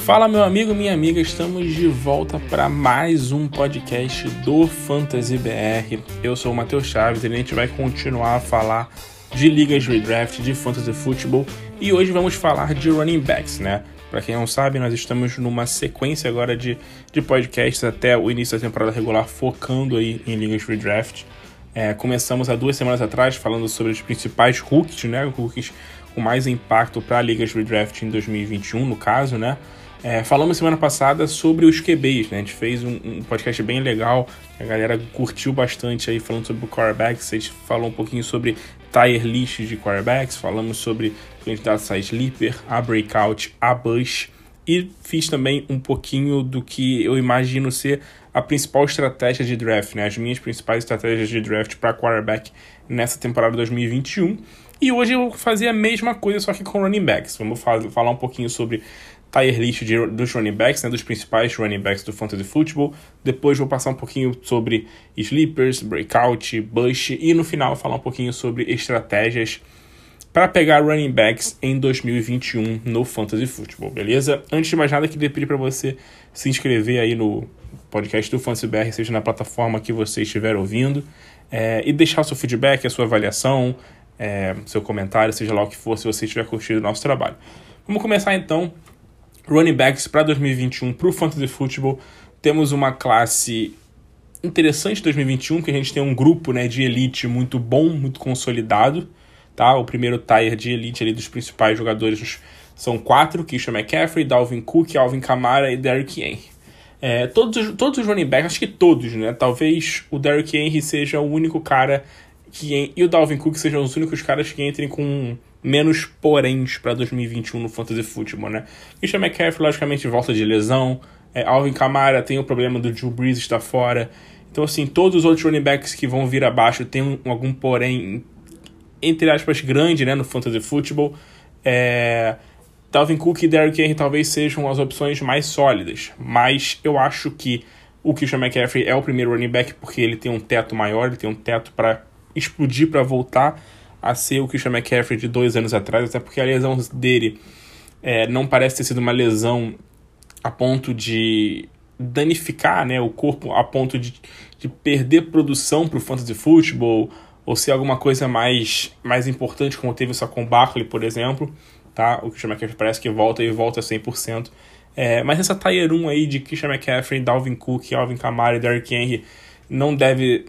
Fala, meu amigo, minha amiga, estamos de volta para mais um podcast do Fantasy BR. Eu sou o Matheus Chaves e a gente vai continuar a falar de ligas de redraft, de fantasy futebol e hoje vamos falar de running backs, né? Para quem não sabe, nós estamos numa sequência agora de, de podcasts até o início da temporada regular, focando aí em ligas de redraft. É, começamos há duas semanas atrás falando sobre os principais rookies, né? Rookies com mais impacto para ligas de redraft em 2021, no caso, né? É, falamos semana passada sobre os QBs, né? A gente fez um, um, podcast bem legal, a galera curtiu bastante aí falando sobre o quarterbacks, a gente falou um pouquinho sobre tier list de quarterbacks, falamos sobre candidatos a sleeper, a breakout, a bush e fiz também um pouquinho do que eu imagino ser a principal estratégia de draft, né? As minhas principais estratégias de draft para quarterback nessa temporada 2021. E hoje eu vou fazer a mesma coisa, só que com running backs. Vamos falar um pouquinho sobre tier list de, dos running backs, né, dos principais running backs do fantasy football. Depois vou passar um pouquinho sobre sleepers, breakout, bush e no final falar um pouquinho sobre estratégias para pegar running backs em 2021 no fantasy football, beleza? Antes de mais nada, queria pedir para você se inscrever aí no podcast do Fantasy BR, seja na plataforma que você estiver ouvindo, é, e deixar o seu feedback, a sua avaliação, é, seu comentário, seja lá o que for, se você estiver curtindo o nosso trabalho. Vamos começar então running backs para 2021 para o Fantasy Football. Temos uma classe interessante 2021, que a gente tem um grupo né, de elite muito bom, muito consolidado. Tá? O primeiro tier de elite ali dos principais jogadores são quatro, Christian McCaffrey, Dalvin Cook, Alvin Kamara e Derrick Henry. É, todos, todos os running backs, acho que todos, né? Talvez o Derrick Henry seja o único cara que e o Dalvin Cook sejam os únicos caras que entrem com menos poréns para 2021 no Fantasy Football, né? Christian McCaffrey, logicamente, volta de lesão. É, Alvin Kamara tem o problema do Drew Brees estar fora. Então, assim, todos os outros running backs que vão vir abaixo têm um, algum porém, entre aspas, grande, né, no Fantasy Football. É... Dalvin Cook e Derrick Henry talvez sejam as opções mais sólidas, mas eu acho que o Christian McCaffrey é o primeiro running back porque ele tem um teto maior, ele tem um teto para explodir, para voltar a ser o Christian McCaffrey de dois anos atrás, até porque a lesão dele é, não parece ter sido uma lesão a ponto de danificar né, o corpo, a ponto de, de perder produção para o fantasy football, ou ser alguma coisa mais, mais importante, como teve o Saquon Barkley, por exemplo. Tá? O Christian McCaffrey parece que volta e volta 100%. É, mas essa Tier 1 aí de Christian McCaffrey, Dalvin Cook, Alvin Kamara e Derrick Henry não deve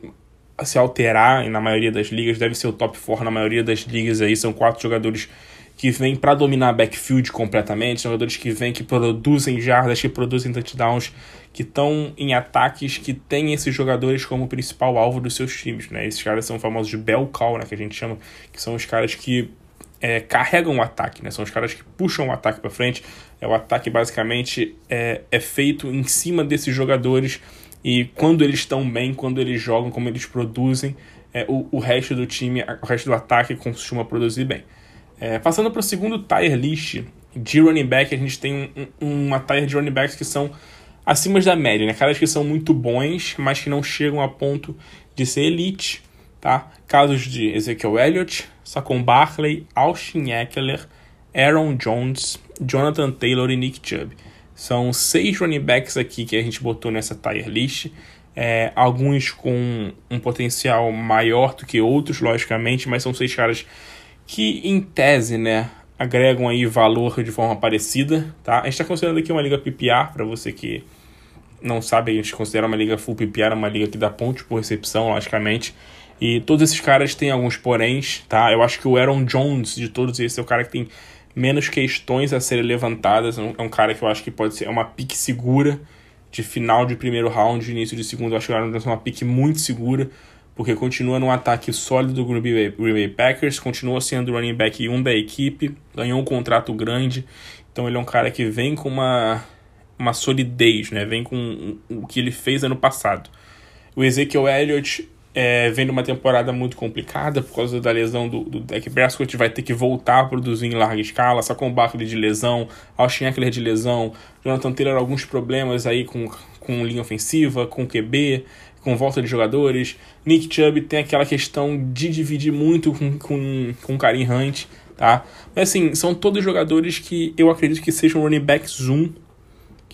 se alterar na maioria das ligas, deve ser o top 4 na maioria das ligas aí, são quatro jogadores que vêm para dominar backfield completamente, jogadores que vêm que produzem jardas, que produzem touchdowns, que estão em ataques que têm esses jogadores como principal alvo dos seus times, né? Esses caras são famosos de bell cow, né, que a gente chama, que são os caras que é, carregam o ataque, né? São os caras que puxam o ataque para frente. É o ataque basicamente é, é feito em cima desses jogadores e quando eles estão bem, quando eles jogam, como eles produzem, é, o, o resto do time, o resto do ataque costuma produzir bem. É, passando para o segundo tier list de running back, a gente tem um, uma tier de running backs que são acima da média, né? Caras que são muito bons, mas que não chegam a ponto de ser elite, tá? Casos de Ezekiel Elliott, Saquon Barkley, Austin Eckler, Aaron Jones, Jonathan Taylor e Nick Chubb. São seis running backs aqui que a gente botou nessa tier list. É, alguns com um potencial maior do que outros, logicamente, mas são seis caras que, em tese, né, agregam aí valor de forma parecida, tá? A gente está considerando aqui uma liga PPR, para você que não sabe, a gente considera uma liga full PPR, uma liga que dá pontos por recepção, logicamente. E todos esses caras têm alguns poréns, tá? Eu acho que o Aaron Jones, de todos esses, é o cara que tem menos questões a serem levantadas. É, é um cara que eu acho que pode ser uma pique segura de final de primeiro round, início de segundo. Eu acho que o é uma pique muito segura, porque continua num ataque sólido do Green Bay, Green Bay Packers, continua sendo running back 1 da equipe, ganhou um contrato grande. Então ele é um cara que vem com uma, uma solidez, né? Vem com o que ele fez ano passado. O Ezekiel Elliott é, uma temporada muito complicada por causa da lesão do, do Dak Prescott, vai ter que voltar a produzir em larga escala, só com o Barkley de lesão, Austin Eckler de lesão, Jonathan Taylor alguns problemas aí com, com linha ofensiva, com QB, com volta de jogadores, Nick Chubb tem aquela questão de dividir muito com, com, com Karim Hunt, tá? Mas assim, são todos jogadores que eu acredito que sejam running backs 1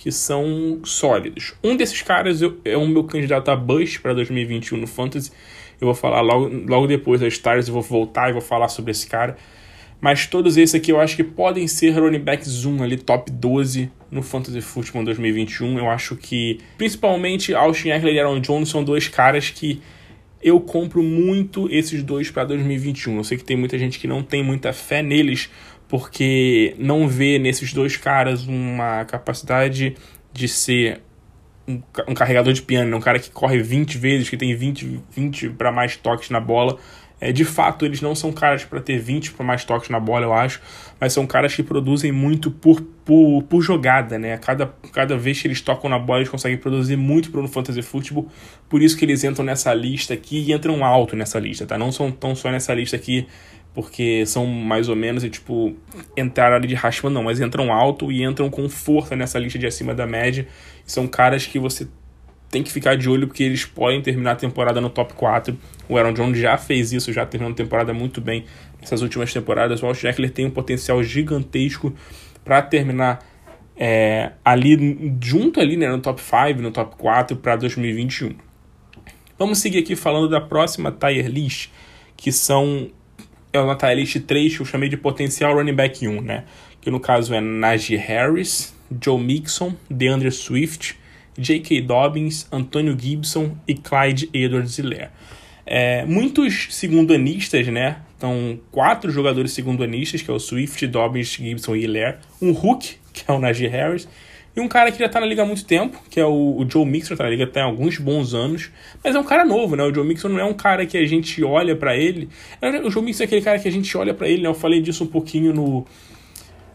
que são sólidos. Um desses caras é o meu candidato a bust para 2021 no Fantasy. Eu vou falar logo, logo depois das Stars, eu vou voltar e vou falar sobre esse cara. Mas todos esses aqui eu acho que podem ser running backs 1 ali, top 12 no Fantasy Football 2021. Eu acho que, principalmente, Austin Eckler e Aaron Jones são dois caras que eu compro muito esses dois para 2021. Eu sei que tem muita gente que não tem muita fé neles, porque não vê nesses dois caras uma capacidade de ser um, um carregador de piano, né? um cara que corre 20 vezes, que tem 20, 20 para mais toques na bola. É, de fato, eles não são caras para ter 20 para mais toques na bola, eu acho, mas são caras que produzem muito por, por, por jogada, né? Cada, cada vez que eles tocam na bola, eles conseguem produzir muito para o Fantasy Football, por isso que eles entram nessa lista aqui e entram alto nessa lista, tá? Não são tão só nessa lista aqui porque são mais ou menos, e, tipo, entraram ali de raspão, não, mas entram alto e entram com força nessa lista de acima da média. São caras que você tem que ficar de olho porque eles podem terminar a temporada no top 4. O Aaron Jones já fez isso, já terminou a temporada muito bem nessas últimas temporadas. O Austin Eckler tem um potencial gigantesco para terminar é, ali junto ali né, no top 5, no top 4 para 2021. Vamos seguir aqui falando da próxima tier list, que são é uma tier list 3 que eu chamei de potencial running back 1, né? Que no caso é Najee Harris, Joe Mixon, DeAndre Swift, J.K. Dobbins, Antônio Gibson e Clyde Edwards-Helaire. É, muitos segundanistas, né? Então, quatro jogadores segundanistas, que é o Swift, Dobbins, Gibson e Helaire. Um Hook, que é o Najee Harris. E um cara que já tá na liga há muito tempo, que é o, o Joe Mixon, tá na liga há alguns bons anos. Mas é um cara novo, né? O Joe Mixon não é um cara que a gente olha para ele. O Joe Mixon é aquele cara que a gente olha para ele, né? Eu falei disso um pouquinho no,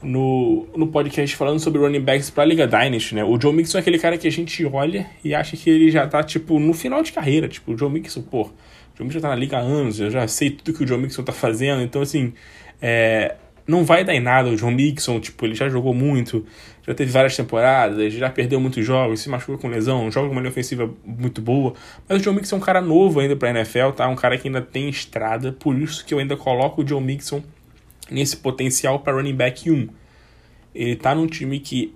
no, no podcast falando sobre running backs pra Liga Dynasty, né? O Joe Mixon é aquele cara que a gente olha e acha que ele já tá, tipo, no final de carreira. Tipo, o Joe Mixon, pô, o Joe Mixon tá na Liga há anos, eu já sei tudo que o Joe Mixon tá fazendo, então, assim, é, não vai dar em nada. O Joe Mixon, tipo, ele já jogou muito, já teve várias temporadas, já perdeu muitos jogos, se machucou com lesão, joga uma linha ofensiva muito boa. Mas o Joe Mixon é um cara novo ainda pra NFL, tá? Um cara que ainda tem estrada, por isso que eu ainda coloco o Joe Mixon nesse potencial para running back 1. Ele tá num time que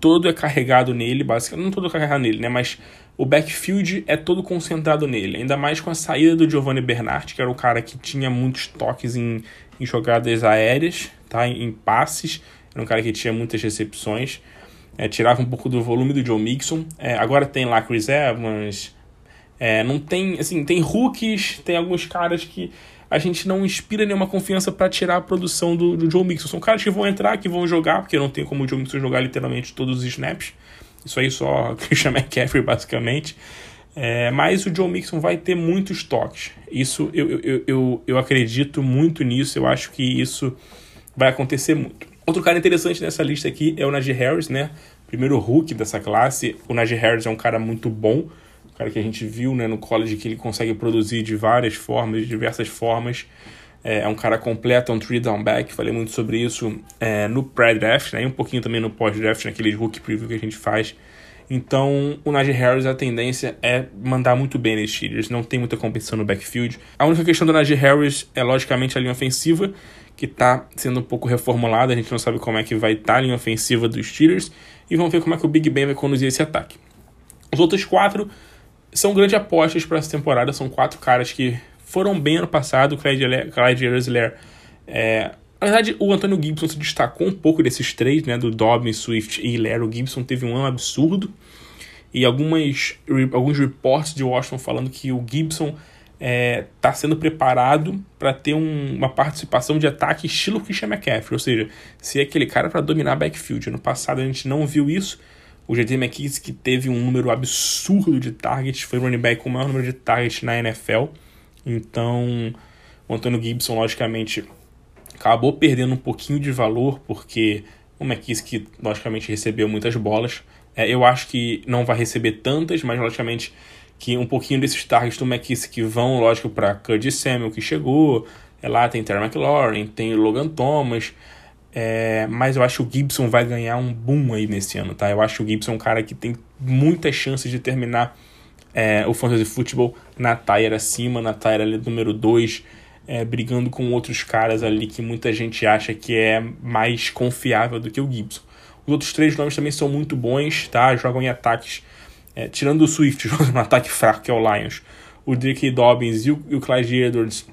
todo é carregado nele, basicamente, não todo é carregado nele, né, mas o backfield é todo concentrado nele, ainda mais com a saída do Giovanni Bernard, que era o cara que tinha muitos toques em, em jogadas aéreas, tá, em, em passes, era um cara que tinha muitas recepções, é, tirava um pouco do volume do Joe Mixon, é, agora tem lá Chris Evans, é, não tem, assim, tem rookies, tem alguns caras que a gente não inspira nenhuma confiança para tirar a produção do, do Joe Mixon. São caras que vão entrar, que vão jogar, porque não tem como o Joe Mixon jogar literalmente todos os snaps. Isso aí só Christian McCaffrey, basicamente. É, mas o Joe Mixon vai ter muitos toques. Isso eu, eu, eu, eu acredito muito nisso. Eu acho que isso vai acontecer muito. Outro cara interessante nessa lista aqui é o Najee Harris, né? Primeiro Hulk dessa classe. O Najee Harris é um cara muito bom cara que a gente viu né, no college que ele consegue produzir de várias formas, de diversas formas. É, é um cara completo, é um three down back. Falei muito sobre isso é, no pré-draft, né, e um pouquinho também no pós-draft, naquele rookie preview que a gente faz. Então, o Najee Harris, a tendência é mandar muito bem nesses Steelers. Não tem muita competição no backfield. A única questão do Najee Harris é, logicamente, a linha ofensiva, que está sendo um pouco reformulada. A gente não sabe como é que vai estar tá a linha ofensiva dos Steelers. E vamos ver como é que o Big Ben vai conduzir esse ataque. Os outros quatro são grandes apostas para essa temporada. São quatro caras que foram bem ano passado. O Clyde, Rosler, é, na verdade, o Antônio Gibson se destacou um pouco desses três, né? Do Dobbins, Swift e Hilaire. O Gibson teve um ano absurdo. E algumas, alguns reports de Washington falando que o Gibson está é, tá sendo preparado para ter um, uma participação de ataque estilo Christian McCaffrey, ou seja, ser aquele cara para dominar backfield. No passado a gente não viu isso, o GT McKissick teve um número absurdo de targets, foi o running back com o maior número de targets na NFL. Então, o Antônio Gibson, logicamente, acabou perdendo um pouquinho de valor, porque o McKissick, logicamente, recebeu muitas bolas. É, eu acho que não vai receber tantas, mas, logicamente, que um pouquinho desses targets do McKissick vão, lógico, para Curtis Samuel, que chegou. É, lá tem Terry McLaurin, tem Logan Thomas. É, mas eu acho que o Gibson vai ganhar um boom aí nesse ano, tá? Eu acho que o Gibson é um cara que tem muitas chances de terminar é, o Fantasy Football na tier acima, na tier ali número 2, é, brigando com outros caras ali que muita gente acha que é mais confiável do que o Gibson. Os outros três nomes também são muito bons, tá? Jogam em ataques, é, tirando o Swift, jogam no ataque fraco, que é o Lions. O Drake Dobbins e o, e o Clyde Edwards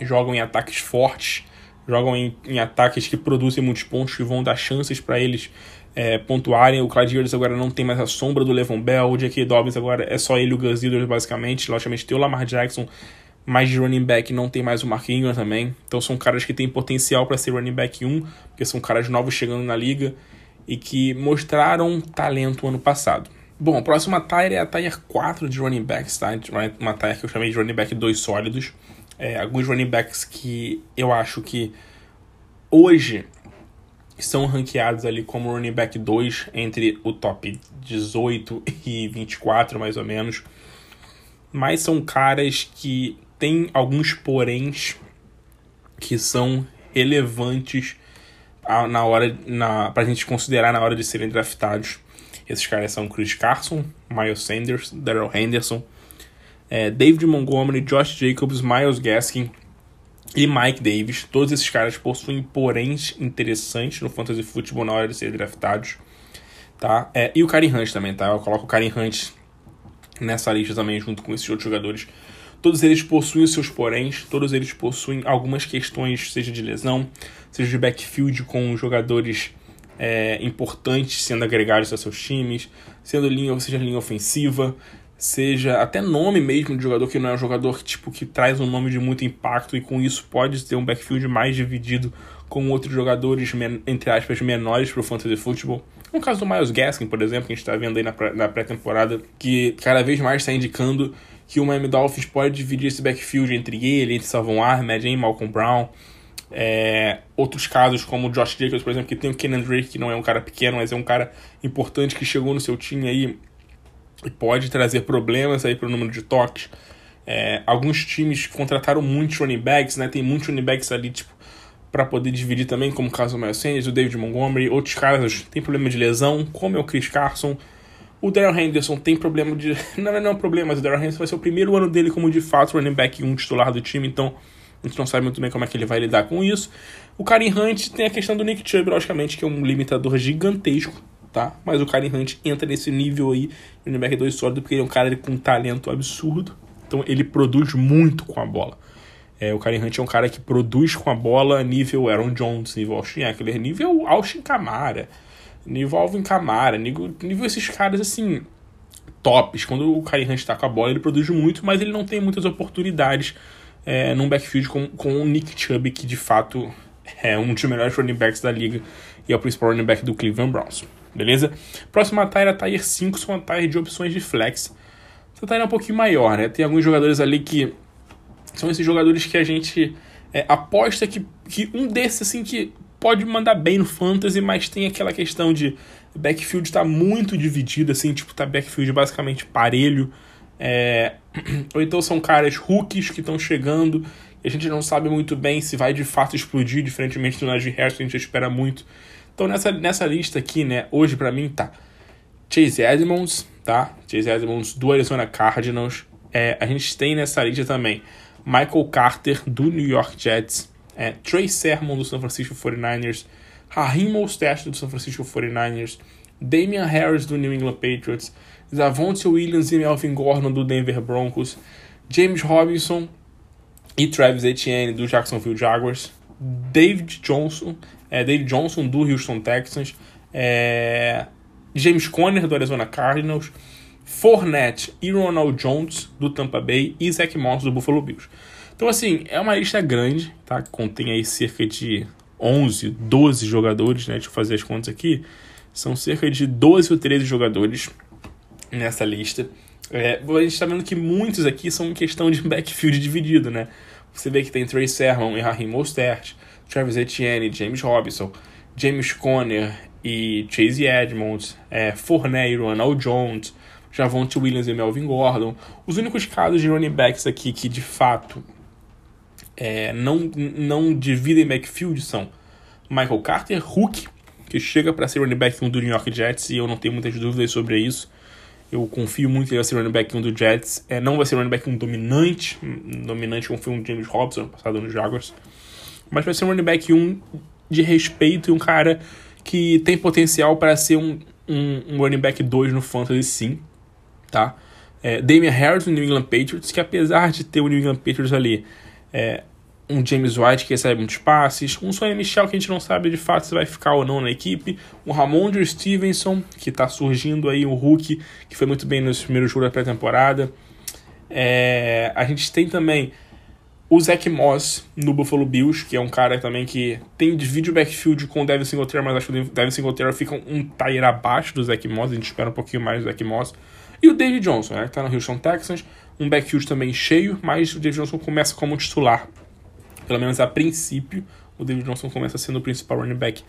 jogam em ataques fortes, jogam em, em ataques que produzem muitos pontos, e vão dar chances para eles é, pontuarem. O Clyde Edwards agora não tem mais a sombra do Levon Bell, o J.K. Dobbins agora é só ele e o Gus Edwards, basicamente. Logicamente tem o Lamar Jackson, mas de running back não tem mais o Mark Ingram também. Então são caras que têm potencial para ser running back 1, porque são caras novos chegando na liga e que mostraram talento ano passado. Bom, a próxima tire é a tire 4 de running backs, tá? Uma tire que eu chamei de running back 2 sólidos. É, alguns running backs que eu acho que hoje são ranqueados ali como running back 2 entre o top 18 e 24, mais ou menos. Mas são caras que têm alguns poréns que são relevantes na hora na, pra gente considerar na hora de serem draftados. Esses caras são Chris Carson, Miles Sanders, Daryl Henderson, é, David Montgomery, Josh Jacobs, Miles Gaskin e Mike Davis. Todos esses caras possuem poréns interessantes no fantasy football na hora de serem draftados. Tá? É, e o Karen Hunt também, tá? Eu coloco o Karen Hunt nessa lista também, junto com esses outros jogadores. Todos eles possuem seus poréns, todos eles possuem algumas questões, seja de lesão, seja de backfield com jogadores é, importantes sendo agregados a seus times, sendo linha, seja linha ofensiva, seja até nome mesmo de jogador que não é um jogador que, tipo, que traz um nome de muito impacto e com isso pode ter um backfield mais dividido com outros jogadores, entre aspas, menores para o fantasy football. No caso do Miles Gaskin, por exemplo, que a gente está vendo aí na pré-temporada, que cada vez mais está indicando que o Miami Dolphins pode dividir esse backfield entre ele, entre Savon Ahmed e Malcolm Brown. É, outros casos, como o Josh Jacobs, por exemplo, que tem o Kenan Drake, que não é um cara pequeno, mas é um cara importante que chegou no seu time aí e pode trazer problemas aí para o número de toques. É, alguns times contrataram muitos running backs, né? Tem muitos running backs ali, tipo, para poder dividir também, como o caso do Miles Sanders, o David Montgomery. Outros caras têm problema de lesão, como é o Chris Carson. O Darrell Henderson tem problema de. Não, não é um problema, mas o Darrell Henderson vai ser o primeiro ano dele como de fato running back um titular do time, então a gente não sabe muito bem como é que ele vai lidar com isso. O Karen Hunt tem a questão do Nick Chubb, logicamente, que é um limitador gigantesco, tá? Mas o Karen Hunt entra nesse nível aí, running back 2 sólido, porque ele é um cara com um talento absurdo. Então ele produz muito com a bola. É, o Karen Hunt é um cara que produz com a bola nível Aaron Jones, nível Austin Eckler, nível Austin Camara, nível Alvin Camara, nível, nível esses caras assim, tops. Quando o Karen Hunt tá com a bola, ele produz muito, mas ele não tem muitas oportunidades é, num backfield com, com o Nick Chubb, que de fato é um dos melhores running backs da liga e é o principal running back do Cleveland Browns. Beleza? Próxima tire, a tire 5, são a tire de opções de flex. Essa tire é um pouquinho maior, né? Tem alguns jogadores ali que são esses jogadores que a gente é, aposta que, que um desses, assim, que pode mandar bem no fantasy, mas tem aquela questão de backfield tá muito dividido, assim, tipo, tá backfield basicamente parelho. É... Ou então são caras rookies que estão chegando e a gente não sabe muito bem se vai de fato explodir, diferentemente do Najee Harris, que a gente espera muito. Então nessa, nessa lista aqui, né, hoje para mim tá Chase Edmonds, tá? Chase Edmonds do Arizona Cardinals. É, a gente tem nessa lista também Michael Carter do New York Jets, é, Trey Sermon do San Francisco 49ers, Raheem Mostert do San Francisco 49ers, Damian Harris do New England Patriots, Zavonte Williams e Melvin Gordon do Denver Broncos, James Robinson e Travis Etienne do Jacksonville Jaguars, David Johnson, é, David Johnson do Houston Texans, é, James Conner do Arizona Cardinals, Fournette e Ronald Jones do Tampa Bay e Zach Moss do Buffalo Bills. Então assim, é uma lista grande, tá? Contém aí cerca de 11, 12 jogadores, né? Deixa eu fazer as contas aqui. São cerca de 12 ou 13 jogadores nessa lista. É, a gente está vendo que muitos aqui são questão de backfield dividido, né? Você vê que tem Trey Sermon e Raheem Mostert, Travis Etienne, James Robinson, James Conner e Chase Edmonds, é, e Ronald Jones, Javonte Williams e Melvin Gordon. Os únicos casos de running backs aqui que de fato é, não, não dividem backfield são Michael Carter, Hulk, que chega para ser running back 1 do New York Jets e eu não tenho muitas dúvidas sobre isso. Eu confio muito que ele vai ser running back 1 do Jets. É, não vai ser running back 1 dominante. Dominante foi um James Robson passado no Jaguars. Mas vai ser um running back 1 de respeito e um cara que tem potencial para ser um, um, um, running back 2 no Fantasy, sim. Tá? É, Damian Harris no New England Patriots, que apesar de ter o New England Patriots ali, é, um James White que recebe muitos passes, um Sonny Michel que a gente não sabe de fato se vai ficar ou não na equipe, um Ramondre Stevenson que está surgindo aí, um Hulk que foi muito bem nos primeiros jogos da pré-temporada. É, a gente tem também o Zach Moss no Buffalo Bills, que é um cara também que tem divide o backfield com o Devin Singletary, mas acho que o Devin Singletary fica um tire abaixo do Zach Moss, a gente espera um pouquinho mais do Zach Moss. E o David Johnson, né, que tá no Houston Texans, um backfield também cheio, mas o David Johnson começa como titular pelo menos a princípio, o David Johnson começa sendo o principal running back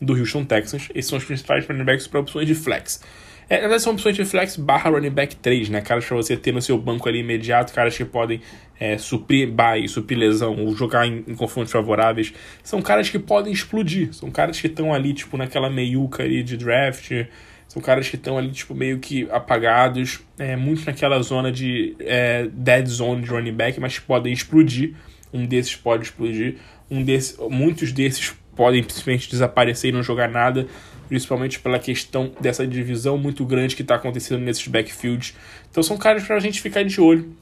do Houston Texans. Esses são os principais running backs para opções de flex. É, na verdade, são opções de flex barra running back 3, né? Caras para você ter no seu banco ali imediato, caras que podem é, suprir bye, suprir lesão, ou jogar em, em, confrontos favoráveis. São caras que podem explodir. São caras que estão ali, tipo, naquela meiuca ali de draft. São caras que estão ali, tipo, meio que apagados. É, muito naquela zona de é, dead zone de running back, mas podem explodir um desses pode explodir, um desses, muitos desses podem simplesmente desaparecer e não jogar nada, principalmente pela questão dessa divisão muito grande que está acontecendo nesses backfields. Então são caras para a gente ficar de olho,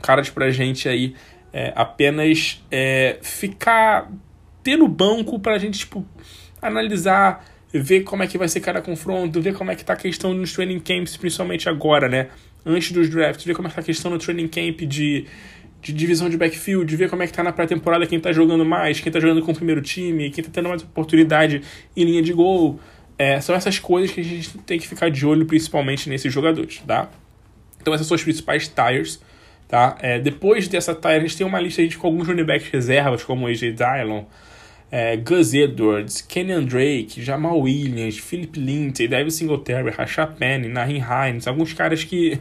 caras para a gente aí é, apenas é, ficar ter no banco para a gente tipo analisar, ver como é que vai ser cada confronto, ver como é que tá a questão nos training camps, principalmente agora, né? Antes dos drafts, ver como é que tá a questão no training camp de de divisão de backfield, ver como é que tá na pré-temporada, quem tá jogando mais, quem tá jogando com o primeiro time, quem tá tendo mais oportunidade em linha de gol. É, são essas coisas que a gente tem que ficar de olho, principalmente nesses jogadores, tá? Então essas são as principais tires, tá? É, depois dessa tire, a gente tem uma lista gente, com alguns running backs reservas, como AJ Dillon, é, Gus Edwards, Kenyan Drake, Jamal Williams, Philip Lindsay, David Singletary, Rashad Penny, Nahin Hines, alguns caras que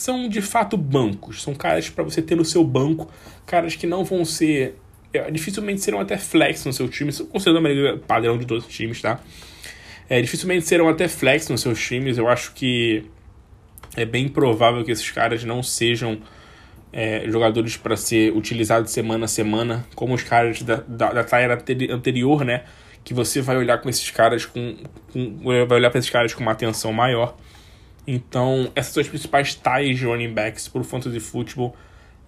são de fato bancos, são caras para você ter no seu banco, caras que não vão ser. É, dificilmente serão até flex no seu time, considerando a maioria padrão de todos os times, tá? É, dificilmente serão até flex nos seus times, eu acho que é bem provável que esses caras não sejam é, jogadores para ser utilizados semana a semana, como os caras da, da, da anterior, né? Que você vai olhar com esses caras com, com vai olhar para esses caras com uma atenção maior. Então, essas são as principais tais de running backs para o Fantasy Football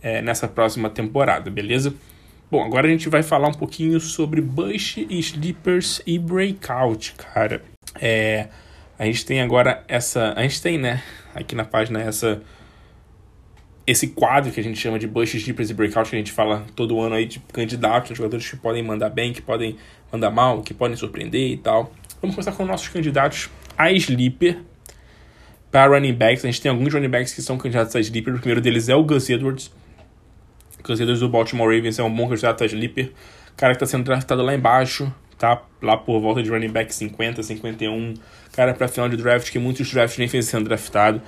é, nessa próxima temporada, beleza? Bom, agora a gente vai falar um pouquinho sobre Bush, Sleepers e Breakout, cara. É, a gente tem agora essa. A gente tem, né, aqui na página, essa. Esse quadro que a gente chama de Bush, Sleepers e Breakout, que a gente fala todo ano aí de candidatos, jogadores que podem mandar bem, que podem mandar mal, que podem surpreender e tal. Vamos começar com nossos candidatos a Sleeper para running backs, a gente tem alguns running backs que são candidatos a sleeper. O primeiro deles é o Gus Edwards. O Gus Edwards do Baltimore Ravens é um bom candidato a sleeper. Cara que está sendo draftado lá embaixo, tá? Lá por volta de running back 50, 51. Cara para final de draft, que muitos drafts nem fez sendo draftado.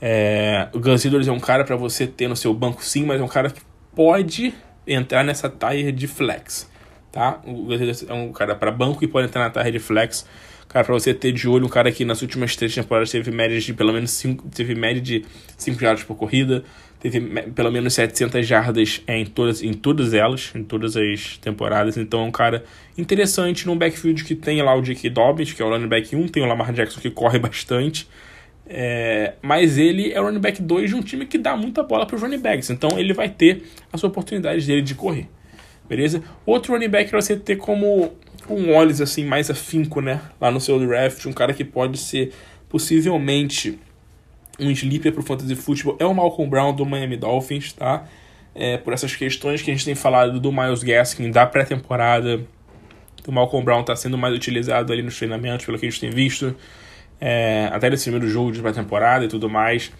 É, o Gus Edwards é um cara para você ter no seu banco sim, mas é um cara que pode entrar nessa tire de flex, tá? O Gus Edwards é um cara para banco que pode entrar na tire de flex. Cara, pra você ter de olho um cara que nas últimas três temporadas teve média de pelo menos 5, teve média de 5 jardas por corrida, teve pelo menos 700 jardas é, em, todas, em todas elas, em todas as temporadas. Então é um cara interessante num backfield que tem lá o J.K. Dobbins, que é o running back 1, tem o Lamar Jackson que corre bastante. É, mas ele é o running back 2 de um time que dá muita bola para os running backs. Então ele vai ter as oportunidades dele de correr. Beleza? Outro running back para você ter como um olhos assim mais afinco, né? Lá no seu draft, um cara que pode ser possivelmente um sleeper pro fantasy football é o Malcolm Brown do Miami Dolphins, tá? É, por essas questões que a gente tem falado do Miles Gaskin da pré-temporada, o Malcolm Brown está sendo mais utilizado ali nos treinamentos, pelo que a gente tem visto, é, até nesse primeiro jogo de pré-temporada e tudo mais.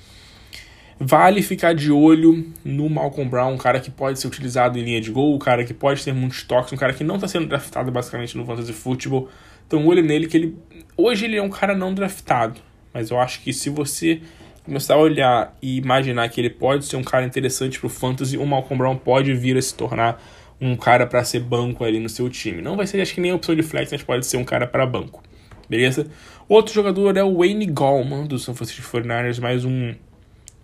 Vale ficar de olho no Malcolm Brown, um cara que pode ser utilizado em linha de gol, um cara que pode ter muitos toques, um cara que não está sendo draftado basicamente no Fantasy Football. Então, olho nele que ele. Hoje ele é um cara não draftado, mas eu acho que se você começar a olhar e imaginar que ele pode ser um cara interessante para o Fantasy, o Malcolm Brown pode vir a se tornar um cara para ser banco ali no seu time. Não vai ser, acho que nem a opção de flex, mas pode ser um cara para banco. Beleza? Outro jogador é o Wayne Gallman, do San Francisco 49ers, mais um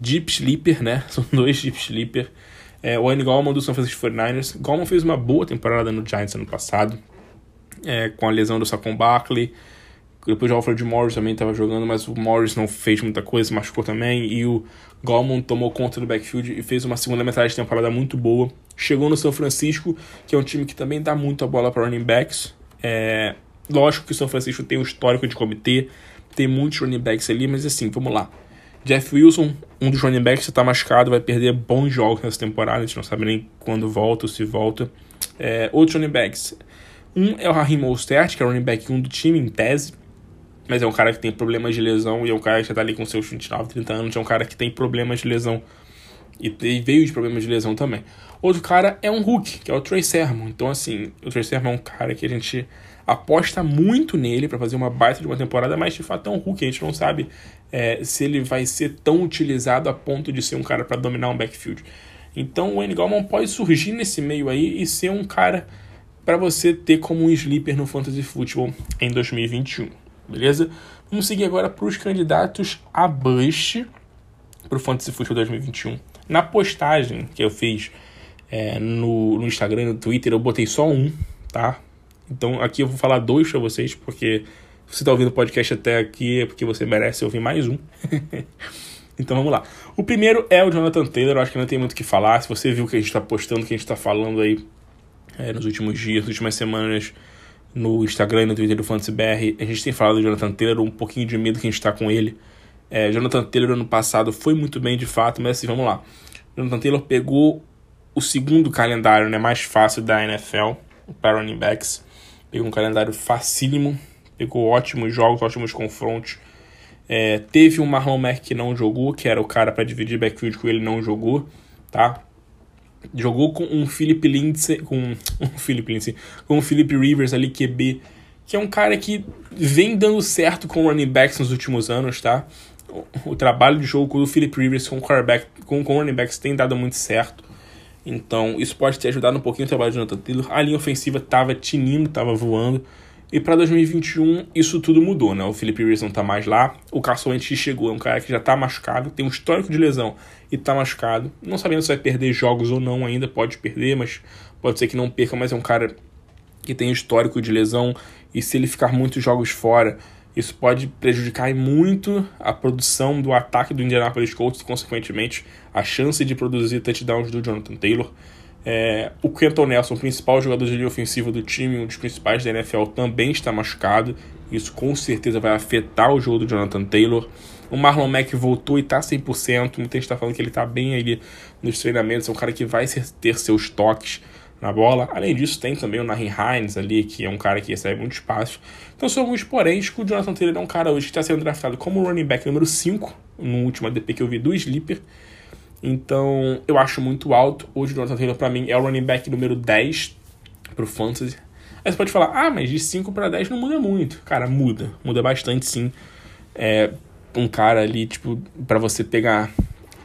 Deep Sleeper, né? São dois Deep Sleeper. É, o Andy Gallman do San Francisco 49ers. Gallman fez uma boa temporada no Giants ano passado. é, com a lesão do Saquon Barkley. Depois o Alfred Morris também estava jogando, mas o Morris não fez muita coisa, machucou também. E o Gallman tomou conta do backfield e fez uma segunda metade de temporada muito boa. Chegou no São Francisco, que é um time que também dá muita bola para running backs. É, lógico que o São Francisco tem um histórico de comitê, tem muitos running backs ali, mas assim, vamos lá. Jeff Wilson, um dos running backs, está machucado, vai perder bons jogos nessa temporada, a gente não sabe nem quando volta ou se volta. É, outros running backs. Um é o Raheem Mostert, que é o running back 1 do time, em tese mas é um cara que tem problemas de lesão e é um cara que já tá ali com seus 29, 30 anos, é um cara que tem problemas de lesão e veio de problemas de lesão também. Outro cara é um Hulk, que é o Trey Sermon. Então, assim, o Trey Sermon é um cara que a gente aposta muito nele para fazer uma baita de uma temporada, mas de fato é um Hulk. A gente não sabe é, se ele vai ser tão utilizado a ponto de ser um cara para dominar um backfield. Então, o Wayne Gallman pode surgir nesse meio aí e ser um cara para você ter como um sleeper no Fantasy Football em 2021 beleza? Vamos seguir agora para os candidatos a bust para o Fantasy Football 2021. Na postagem que eu fiz é, no, no Instagram e no Twitter, eu botei só um, tá? Então aqui eu vou falar dois para vocês, porque você está ouvindo o podcast até aqui é porque você merece ouvir mais um. então vamos lá. O primeiro é o Jonathan Taylor, eu acho que não tem muito o que falar. Se você viu o que a gente está postando, o que a gente está falando aí é, nos últimos dias, nas últimas semanas, no Instagram e no Twitter do Fantasy BR. A gente tem falado do Jonathan Taylor, um pouquinho de medo que a gente tá com ele. É, Jonathan Taylor ano passado foi muito bem de fato, mas assim, vamos lá. Jonathan Taylor pegou o segundo calendário né, mais fácil da NFL para running backs. Pegou um calendário facílimo, pegou ótimos jogos, ótimos confrontos. É, teve um Marlon Mack que não jogou, que era o cara para dividir backfield com ele, não jogou, tá? jogou com um Philip Lindsay, com um Philip Lindsay, com um Philip Rivers ali QB, que é um cara que vem dando certo com running backs nos últimos anos, tá? O, o trabalho de jogo do Philip Rivers com quarterback, com, com running backs tem dado muito certo. Então, isso pode ter ajudado um pouquinho o trabalho de Jonathan Taylor. A linha ofensiva tava tinindo, tava voando. E para 2021, isso tudo mudou, né? O Felipe Rivers não tá mais lá. O Carson Wentz chegou, é um cara que já tá machucado, tem um histórico de lesão e tá machucado. Não sabendo se vai perder jogos ou não ainda, pode perder, mas pode ser que não perca, mas é um cara que tem histórico de lesão e se ele ficar muitos jogos fora, isso pode prejudicar muito a produção do ataque do Indianapolis Colts consequentemente, a chance de produzir touchdowns do Jonathan Taylor. É, o Quentin Nelson, principal jogador de linha ofensiva do time, um dos principais da NFL, também está machucado. Isso com certeza vai afetar o jogo do Jonathan Taylor. O Marlon Mack voltou e está 100%. Muita gente está falando que ele está bem ali nos treinamentos. É um cara que vai ter seus toques na bola. Além disso, tem também o Nahin Hines ali, que é um cara que recebe muito espaço. Então são alguns poréns que o Jonathan Taylor é um cara hoje que está sendo draftado como running back número 5, no último ADP que eu vi do Sleeper. Então, eu acho muito alto. Hoje o Jonathan Taylor, para mim, é o running back número 10 pro Fantasy. Aí você pode falar, ah, mas de 5 para 10 não muda muito. Cara, muda. Muda bastante, sim. É um cara ali, tipo, para você pegar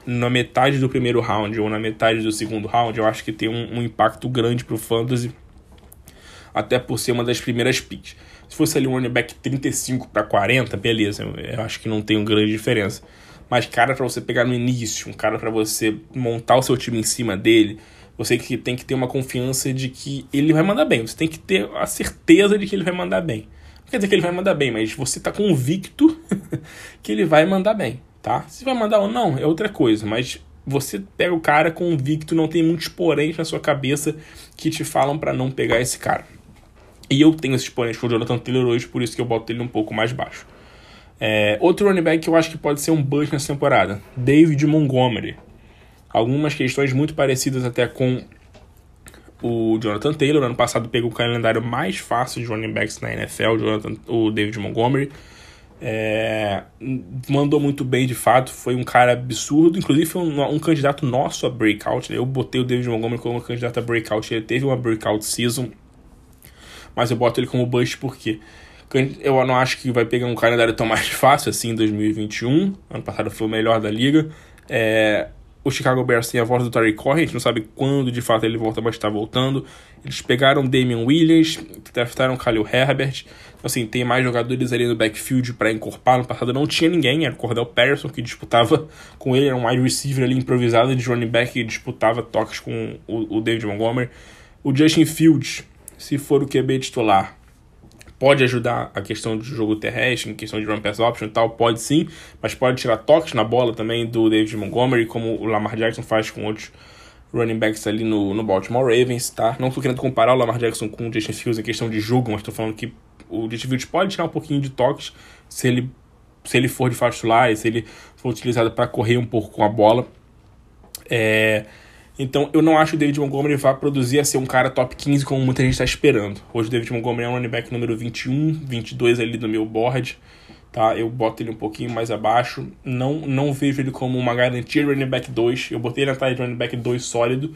na metade do primeiro round ou na metade do segundo round, eu acho que tem um, um impacto grande pro Fantasy. Até por ser uma das primeiras picks. Se fosse ali um running back 35 para 40, beleza. Eu acho que não tem uma grande diferença mas cara para você pegar no início, um cara para você montar o seu time em cima dele, você que tem que ter uma confiança de que ele vai mandar bem. Você tem que ter a certeza de que ele vai mandar bem. Não quer dizer que ele vai mandar bem, mas você tá convicto que ele vai mandar bem, tá? Se vai mandar ou não é outra coisa, mas você pega o cara convicto, não tem muitos poréns na sua cabeça que te falam para não pegar esse cara. E eu tenho esses poréns com o Jonathan Taylor hoje, por isso que eu boto ele um pouco mais baixo. É, outro running back que eu acho que pode ser um bust nessa temporada, David Montgomery. Algumas questões muito parecidas até com o Jonathan Taylor. No ano passado pegou o calendário mais fácil de running backs na NFL, o, Jonathan, o David Montgomery. É, mandou muito bem de fato, foi um cara absurdo. Inclusive, foi um, um candidato nosso a breakout. Eu botei o David Montgomery como candidato a breakout. Ele teve uma breakout season, mas eu boto ele como bust porque eu não acho que vai pegar um calendário tão mais fácil assim em 2021. Ano passado foi o melhor da liga. É, o Chicago Bears tem a volta do Tariq Cohen, a gente não sabe quando de fato ele volta, mas está voltando. Eles pegaram Damian Williams, draftaram Khalil Herbert. Então, assim, tem mais jogadores ali no backfield para encorpar. No passado não tinha ninguém, era o Cordell Patterson que disputava com ele, era um wide receiver ali improvisado de running back que disputava toques com o, o David Montgomery. O Justin Fields, se for o QB titular, Pode ajudar a questão do jogo terrestre, em questão de run pass option e tal, pode sim, mas pode tirar toques na bola também do David Montgomery, como o Lamar Jackson faz com outros running backs ali no, no Baltimore Ravens, tá? Não tô querendo comparar o Lamar Jackson com o Justin Fields em questão de jogo, mas tô falando que o Justin Fields pode tirar um pouquinho de toques se ele, se ele for de fast fly, se ele for utilizado para correr um pouco com a bola. É, então eu não acho que o David Montgomery vá produzir a ser um cara top 15 como muita gente está esperando. Hoje o David Montgomery é um running back número 21, 22 ali no meu board tá? Eu boto ele um pouquinho mais abaixo. Não não vejo ele como uma garantia running back 2. Eu botei ele na taxa de running back 2 sólido.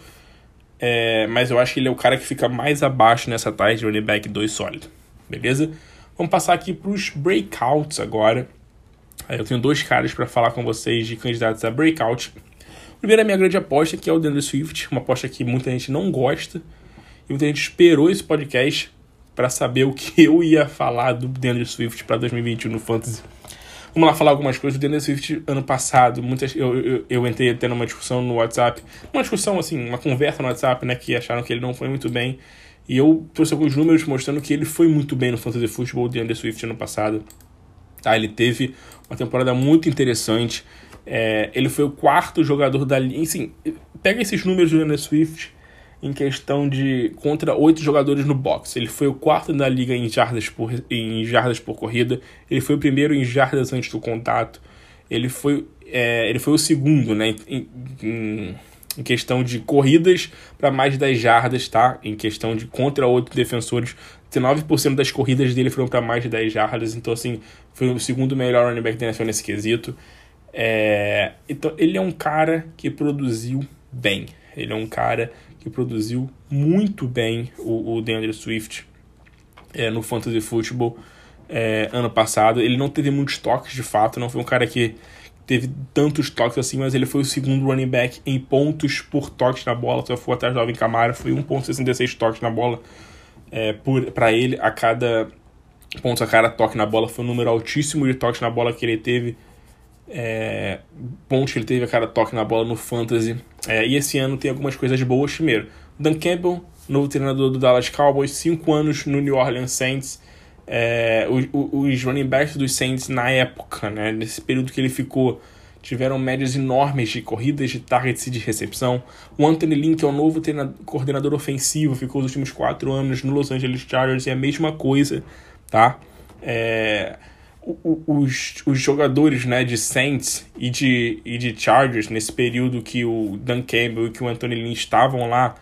É, mas eu acho que ele é o cara que fica mais abaixo nessa taxa de running back 2 sólido. Beleza? Vamos passar aqui para os breakouts agora. Eu tenho dois caras para falar com vocês de candidatos a breakout. Primeiro, a minha grande aposta, que é o DeAndre Swift, uma aposta que muita gente não gosta. E muita gente esperou esse podcast para saber o que eu ia falar do DeAndre Swift para 2021 no Fantasy. Vamos lá falar algumas coisas. O DeAndre Swift, ano passado, muitas, eu, eu, eu entrei até numa discussão no WhatsApp. Uma discussão, assim, uma conversa no WhatsApp, né? Que acharam que ele não foi muito bem. E eu trouxe alguns números mostrando que ele foi muito bem no Fantasy Football, o DeAndre Swift, ano passado. Tá, ele teve uma temporada muito interessante. É, ele foi o quarto jogador da linha. Assim, pega esses números do DeAndre Swift em questão de contra oito jogadores no box. Ele foi o quarto na liga em jardas por, em jardas por corrida. Ele foi o primeiro em jardas antes do contato. Ele foi, é, ele foi o segundo né, em, em, em questão de corridas para mais de 10 jardas, tá? Em questão de contra oito defensores. 19% das corridas dele foram para mais de 10 jardas. Então, assim, foi o segundo melhor running back da NFL nesse quesito. É, então, ele é um cara que produziu bem. Ele é um cara que produziu muito bem o, o DeAndre Swift é, no Fantasy Football é, ano passado. Ele não teve muitos toques de fato, não foi um cara que teve tantos toques assim, mas ele foi o segundo running back em pontos por toques na bola. Só foi atrás do Alvin Kamara, foi 1,66 toques na bola é, para ele a cada pontos a cada toque na bola. Foi um número altíssimo de toques na bola que ele teve é, pontos que ele teve a cada toque na bola no Fantasy. É, e esse ano tem algumas coisas boas. Primeiro, Dan Campbell, novo treinador do Dallas Cowboys, 5 anos no New Orleans Saints. É, os, os running backs dos Saints na época, né, nesse período que ele ficou, tiveram médias enormes de corridas, de targets e de recepção. O Anthony Lynn, que é o novo coordenador ofensivo, ficou os últimos 4 anos no Los Angeles Chargers, é a mesma coisa, tá? É, os, os jogadores né, de Saints e de, e de Chargers, nesse período que o Dan Campbell e que o Anthony Lynn estavam lá,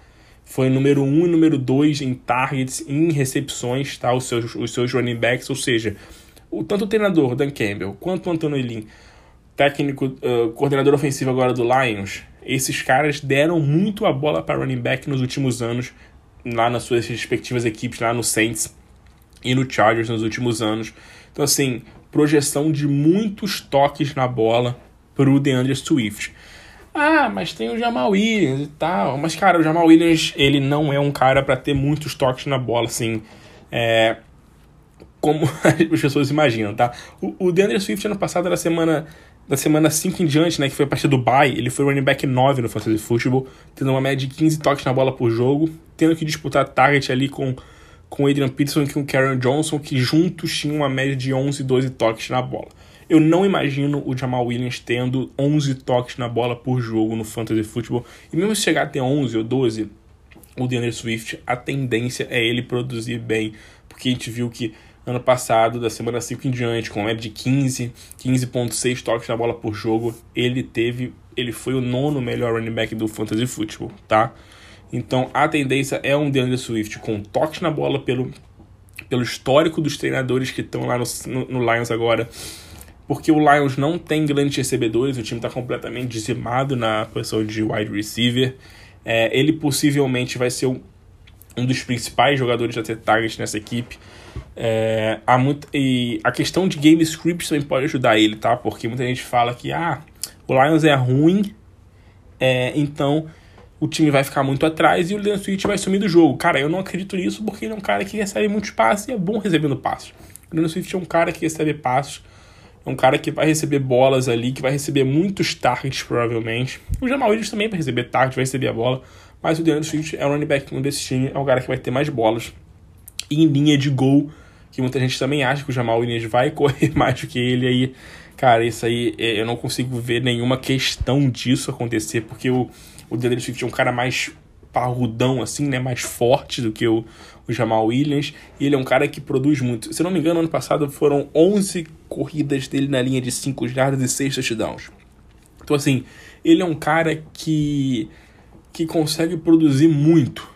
foi número 1 um e número 2 em targets em recepções, tá? Os seus, os seus running backs, ou seja, o, tanto o treinador Dan Campbell quanto o Anthony Lynn, técnico, uh, coordenador ofensivo agora do Lions, esses caras deram muito a bola para running back nos últimos anos, lá nas suas respectivas equipes, lá no Saints e no Chargers nos últimos anos. Então, assim, projeção de muitos toques na bola para o DeAndre Swift. Ah, mas tem o Jamal Williams e tal. Mas, cara, o Jamal Williams, ele não é um cara para ter muitos toques na bola, assim. É, como as pessoas imaginam, tá? O, o DeAndre Swift, ano passado, na semana da semana 5 em diante, né, que foi a partir do bye, ele foi running back 9 no Fantasy Football, tendo uma média de 15 toques na bola por jogo, tendo que disputar target ali com com Adrian Peterson e com Karen Johnson, que juntos tinham uma média de 11, 12 toques na bola. Eu não imagino o Jamal Williams tendo 11 toques na bola por jogo no Fantasy Football. E mesmo se chegar a ter 11 ou 12, o DeAndre Swift, a tendência é ele produzir bem. Porque a gente viu que ano passado, da semana 5 em diante, com média de 15, 15.6 toques na bola por jogo, ele teve, ele foi o nono melhor running back do Fantasy Football, tá? Então a tendência é um DeAndre Swift com toques na bola pelo, pelo histórico dos treinadores que estão lá no, no, no, Lions agora. Porque o Lions não tem grandes recebedores, o time está completamente dizimado na posição de wide receiver. É, ele possivelmente vai ser um, um dos principais jogadores a ter target nessa equipe. É, há muito, e a questão de game scripts também pode ajudar ele, tá? Porque muita gente fala que ah, o Lions é ruim, é, então o time vai ficar muito atrás e o Leon Switch vai sumir do jogo. Cara, eu não acredito nisso porque ele é um cara que recebe muitos passes e é bom recebendo passes. O Leon Swift é um cara que recebe passes, é um cara que vai receber bolas ali, que vai receber muitos targets provavelmente. O Jamal Williams também vai receber target, vai receber a bola, mas o DeAndre Swift é o running back um desse time, é um cara que vai ter mais bolas. Em linha de gol, que muita gente também acha que o Jamal Williams vai correr mais do que ele aí. Cara, isso aí é, eu não consigo ver nenhuma questão disso acontecer, porque o, o Deandre Swift é um cara mais parrudão, assim, né? Mais forte do que o, o Jamal Williams. E ele é um cara que produz muito. Se não me engano, ano passado foram 11 corridas dele na linha de 5 jardas e 6 touchdowns. Então, assim, ele é um cara que, que consegue produzir muito,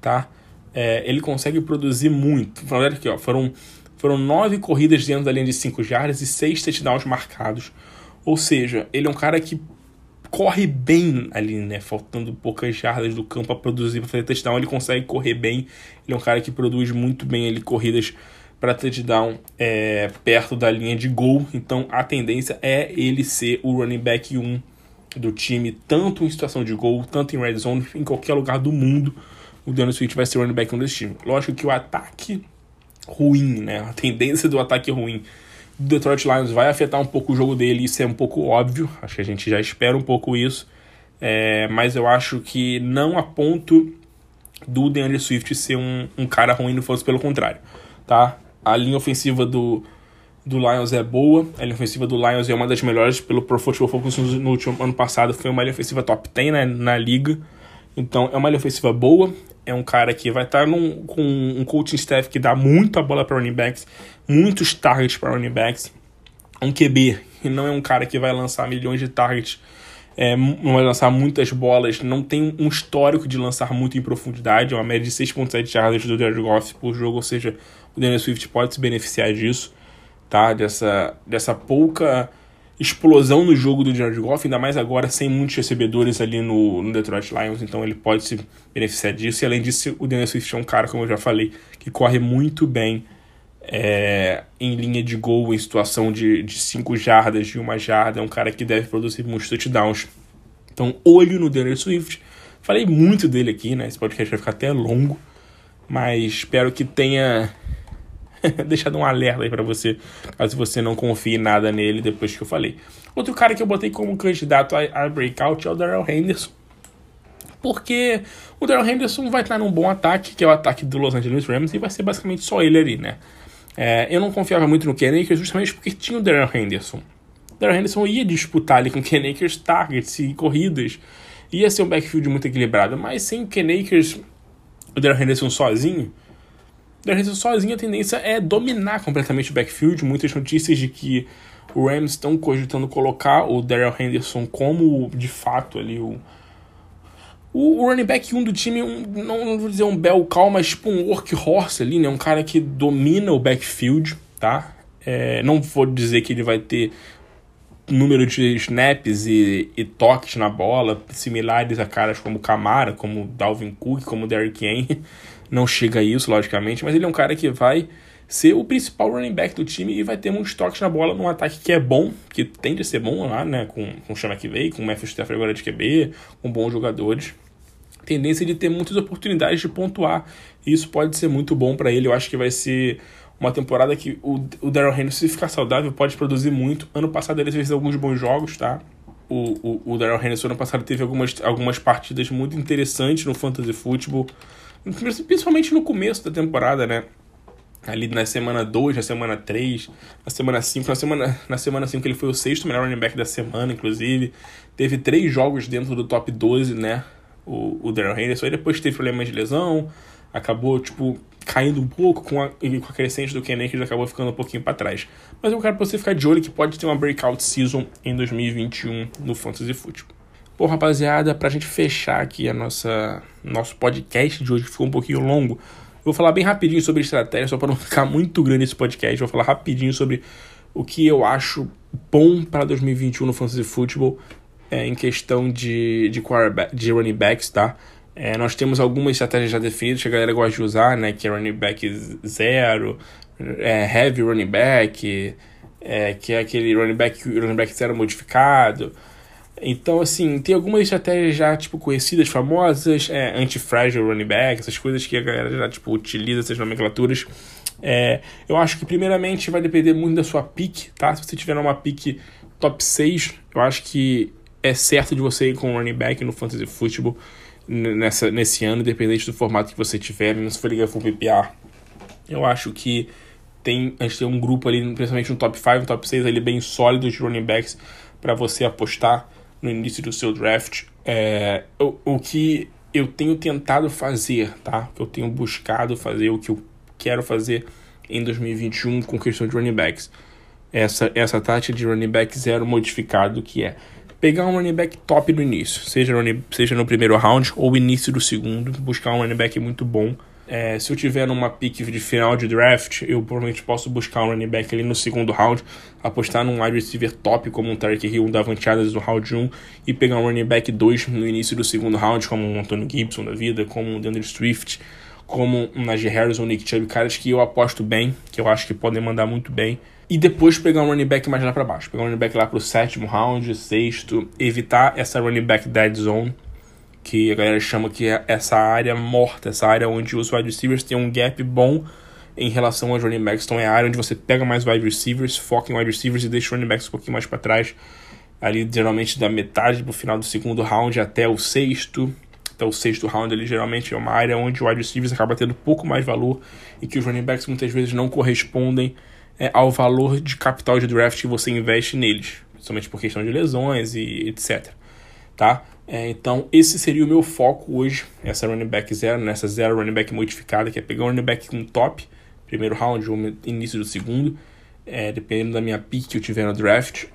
tá? É, ele consegue produzir muito. Falando aqui, ó, foram, foram nove corridas dentro da linha de 5 jardas e seis touchdowns marcados. Ou seja, ele é um cara que corre bem ali, né? Faltando poucas jardas do campo para produzir para fazer touchdown, ele consegue correr bem. Ele é um cara que produz muito bem ali corridas para touchdown é, perto da linha de gol. Então a tendência é ele ser o running back 1 do time, tanto em situação de gol, tanto em red zone, em qualquer lugar do mundo. O Daniel Switch vai ser o running back 1 desse time. Lógico que o ataque ruim, né? A tendência do ataque ruim do Detroit Lions vai afetar um pouco o jogo dele, isso é um pouco óbvio. Acho que a gente já espera um pouco isso. É, mas eu acho que não a ponto do DeAndre Swift ser um, um cara ruim, não fosse pelo contrário, tá? A linha ofensiva do, do Lions é boa, a linha ofensiva do Lions é uma das melhores pelo Pro Football Focus no último ano passado, foi uma linha ofensiva top 10 né, na liga, então é uma linha ofensiva boa, é um cara que vai estar num, com um coaching staff que dá muita bola para running backs, muitos targets para running backs, um QB e não é um cara que vai lançar milhões de targets, é, não vai lançar muitas bolas, não tem um histórico de lançar muito em profundidade, é uma média de 6.7 jardas do Jared Goff por jogo, ou seja, o Daniel Swift pode se beneficiar disso, tá? Dessa, dessa pouca explosão no jogo do Jared Goff, ainda mais agora sem muitos recebedores ali no, no Detroit Lions, então ele pode se beneficiar disso. E além disso, o Daniel Swift é um cara, como eu já falei, que corre muito bem é, em linha de gol, em situação de 5 jardas, de uma jarda, é um cara que deve produzir muitos touchdowns. Então, olho no Daniel Swift. Falei muito dele aqui, né? Esse podcast vai ficar até longo, mas espero que tenha deixado um alerta aí para você, caso você não confie nada nele depois que eu falei. Outro cara que eu botei como candidato a, a breakout é o Daryl Henderson. Porque o Daryl Henderson vai estar num bom ataque, que é o ataque do Los Angeles Rams, e vai ser basicamente só ele ali, né? É, eu não confiava muito no Ken justamente porque tinha o Daryl Henderson. O Daryl Henderson ia disputar ali com o Ken targets e corridas. Ia ser um backfield muito equilibrado, mas sem o Ken o Daryl Henderson sozinho, Henderson sozinho a tendência é dominar completamente o backfield. Muitas notícias de que o Rams estão cogitando colocar o Daryl Henderson como de fato ali o o running back 1 um do time, um, não, vou dizer um bel call, mas tipo um workhorse ali, né? Um cara que domina o backfield, tá? É, não vou dizer que ele vai ter número de snaps e, e, toques na bola similares a caras como Camara, como Dalvin Cook, como Derrick Henry. Não chega a isso, logicamente, mas ele é um cara que vai ser o principal running back do time e vai ter muitos toques na bola num ataque que é bom, que tende a ser bom lá, né? Com, com o Sean McVay, com o Matthew Stafford agora de QB, com bons jogadores tendência de ter muitas oportunidades de pontuar. E isso pode ser muito bom para ele. Eu acho que vai ser uma temporada que o, o Daryl Henderson, se ficar saudável, pode produzir muito. Ano passado ele fez alguns bons jogos, tá? O, o, o Daryl Henderson ano passado teve algumas, algumas partidas muito interessantes no Fantasy Football, principalmente no começo da temporada, né? Ali na semana 2, na semana 3, na semana 5. Na semana, na semana 5 ele foi o sexto melhor running back da semana, inclusive. Teve três jogos dentro do top 12, né? o, o Daryl Henderson. Aí depois teve problemas de lesão, acabou, tipo, caindo um pouco com a, com a crescente do Ken Akers, acabou ficando um pouquinho para trás. Mas eu quero pra você ficar de olho que pode ter uma breakout season em 2021 no Fantasy Football. Bom, rapaziada, pra gente fechar aqui a nossa nosso podcast de hoje, que ficou um pouquinho longo, vou falar bem rapidinho sobre estratégia, só para não ficar muito grande esse podcast. Vou falar rapidinho sobre o que eu acho bom para 2021 no Fantasy Football é, em questão de, de, de running backs, tá? É, nós temos algumas estratégias já definidas que a galera gosta de usar, né? Que é running back zero, é, heavy running back, é, que é aquele running back, running back zero modificado. Então, assim, tem algumas estratégias já, tipo, conhecidas, famosas, é, anti-fragile running back, essas coisas que a galera já, tipo, utiliza, essas nomenclaturas. É, eu acho que, primeiramente, vai depender muito da sua pick, tá? Se você tiver uma pick top 6, eu acho que é certo de você ir com running back no Fantasy Football nessa, nesse ano, independente do formato que você tiver, se for ligar for PPR. Eu acho que tem, a gente tem um grupo ali, principalmente no top 5, no top 6, ali bem sólido de running backs para você apostar no início do seu draft. É, o, o que eu tenho tentado fazer, tá? Eu tenho buscado fazer, o que eu quero fazer em 2021 com questão de running backs. Essa, essa taxa de running back zero modificado, que é pegar um running back top no início, seja, running, seja no primeiro round ou início do segundo, buscar um running back muito bom. É, se eu tiver numa pick de final de draft, eu provavelmente posso buscar um running back ali no segundo round, apostar num wide receiver top como um Tarek Hill, um Davante Adams no round 1 e pegar um running back 2 no início do segundo round, como um Antonio Gibson da vida, como um DeAndre Swift, como um Najee Harris ou Nick Chubb, caras que eu aposto bem, que eu acho que podem mandar muito bem. E depois pegar um running back mais lá para baixo. Pegar um running back lá pro sétimo round, sexto. Evitar essa running back dead zone, que a galera chama que é essa área morta, essa área onde os wide receivers têm um gap bom em relação aos running backs. Então é a área onde você pega mais wide receivers, foca em wide receivers e deixa os running backs um pouquinho mais para trás. Ali, geralmente, da metade pro final do segundo round até o sexto. Até o sexto round ali, geralmente, é uma área onde o wide receivers acaba tendo pouco mais valor e que os running backs muitas vezes não correspondem é, ao valor de capital de draft que você investe neles, principalmente por questão de lesões e etc. Tá? É, então, esse seria o meu foco hoje, essa running back zero, nessa zero running back modificada, que é pegar um running back com top, primeiro round ou início do segundo, é, dependendo da minha pick que eu tiver no draft.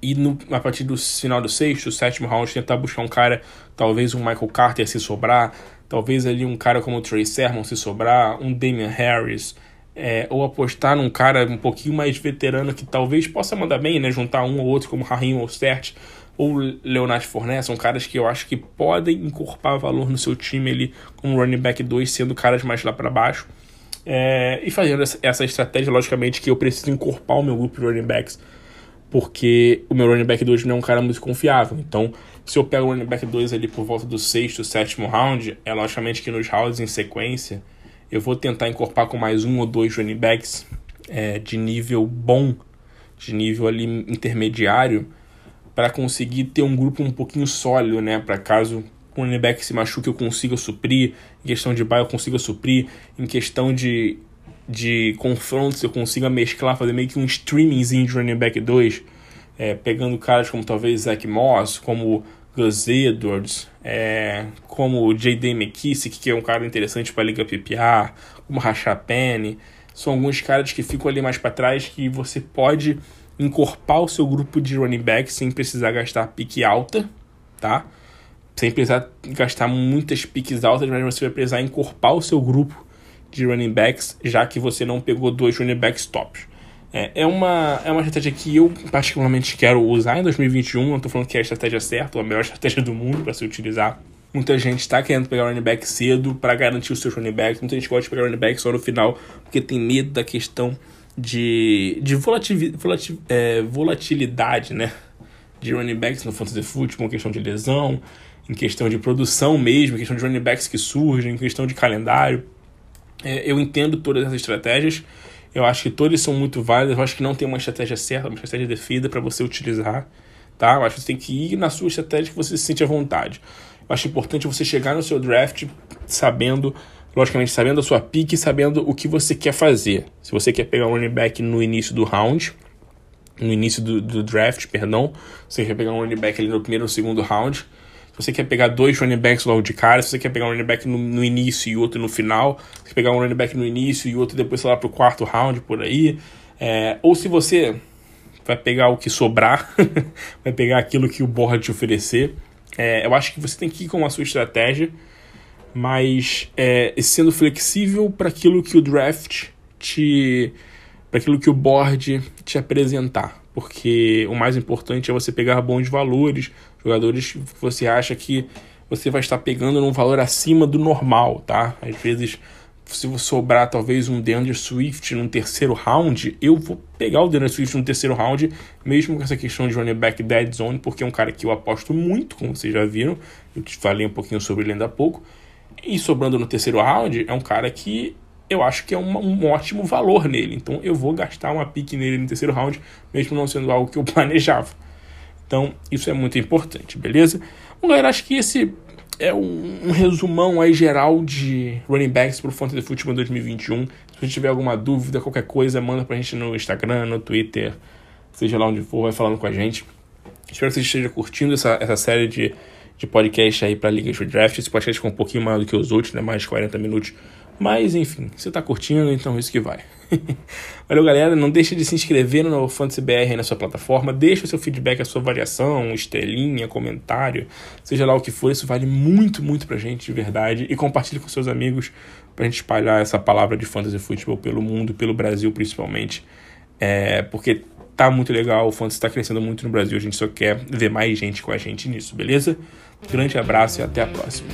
E no, a partir do final do sexto, sétimo round, tentar buscar um cara, talvez um Michael Carter se sobrar, talvez ali um cara como o Trey Sermon se sobrar, um Damian Harris, é, ou apostar num cara um pouquinho mais veterano que talvez possa mandar bem, né? Juntar um ou outro, como Raheem Mostert ou Leonard Fournette, são caras que eu acho que podem incorporar valor no seu time ali como running back 2, sendo caras mais lá para baixo. É, e fazendo essa estratégia, logicamente, que eu preciso incorporar o meu grupo de running backs, porque o meu running back 2 não é um cara muito confiável. Então, se eu pego o running back 2 ali por volta do sexto, sétimo round, é logicamente que nos rounds em sequência eu vou tentar incorporar com mais um ou dois running backs é, de nível bom, de nível ali intermediário, para conseguir ter um grupo um pouquinho sólido, né? Para caso o running back se machuque eu consiga suprir, em questão de buy eu consiga suprir, em questão de, de confrontos eu consiga mesclar, fazer meio que um streamingzinho de running back 2, é, pegando caras como talvez Zach Moss, como Gus Edwards, é, como J.D. McKissick, que é um cara interessante para a Liga PPR, como Rashad Penny, são alguns caras que ficam ali mais para trás que você pode encorpar o seu grupo de running back sem precisar gastar pique alta, tá? Sem precisar gastar muitas piques altas, mas você vai precisar encorpar o seu grupo de running backs, já que você não pegou dois running backs tops. É, é, uma, é uma estratégia que eu particularmente quero usar em 2021. Não estou falando que é a estratégia certa a melhor estratégia do mundo para se utilizar. Muita gente está querendo pegar o running back cedo para garantir os seus running backs. Muita gente gosta de pegar o running back só no final porque tem medo da questão de, de é, volatilidade né? de running backs no fantasy football, questão de lesão, em questão de produção mesmo, em questão de running backs que surgem, em questão de calendário. É, eu entendo todas essas estratégias. Eu acho que todos são muito válidos. Eu acho que não tem uma estratégia certa, uma estratégia definida para você utilizar. Tá? Eu acho que você tem que ir na sua estratégia que você se sente à vontade. Eu acho importante você chegar no seu draft sabendo, logicamente, sabendo a sua pick e sabendo o que você quer fazer. Se você quer pegar um running back no início do round, no início do, do draft, perdão, você quer pegar um running back ali no primeiro ou segundo round, se você quer pegar dois running backs logo de cara, se você quer pegar um running back no, no início e outro no final, se você pegar um running back no início e outro depois, sei lá, pro quarto round, por aí. É, ou se você vai pegar o que sobrar, vai pegar aquilo que o board te oferecer. É, eu acho que você tem que ir com a sua estratégia, mas é, sendo flexível para aquilo que o draft te. para aquilo que o board te apresentar. Porque o mais importante é você pegar bons valores, Jogadores que você acha que você vai estar pegando num valor acima do normal, tá? Às vezes, se sobrar talvez um DeAndre Swift num terceiro round, eu vou pegar o DeAndre Swift no terceiro round, mesmo com essa questão de running back dead zone, porque é um cara que eu aposto muito, como vocês já viram. Eu te falei um pouquinho sobre ele ainda há pouco. E sobrando no terceiro round, é um cara que eu acho que é uma, um ótimo valor nele. Então eu vou gastar uma pique nele no terceiro round, mesmo não sendo algo que eu planejava. Então, isso é muito importante, beleza? Bom, galera, acho que esse é um, um resumão aí geral de running backs para o Fantasy Football 2021. Se tiver alguma dúvida, qualquer coisa, manda pra gente no Instagram, no Twitter, seja lá onde for, vai falando com a gente. Espero que você esteja curtindo essa, essa série de, de podcast aí pra Liga de Draft. Esse podcast ficou um pouquinho maior do que os outros, né? Mais de 40 minutos. Mas, enfim, você tá curtindo, então é isso que vai. Valeu, galera. Não deixe de se inscrever no Fantasy BR na sua plataforma. Deixe o seu feedback, a sua variação, estrelinha, comentário, seja lá o que for. Isso vale muito, muito pra gente, de verdade. E compartilhe com seus amigos pra gente espalhar essa palavra de fantasy futebol pelo mundo, pelo Brasil principalmente. É, porque tá muito legal, o fantasy tá crescendo muito no Brasil. A gente só quer ver mais gente com a gente nisso, beleza? Grande abraço e até a próxima.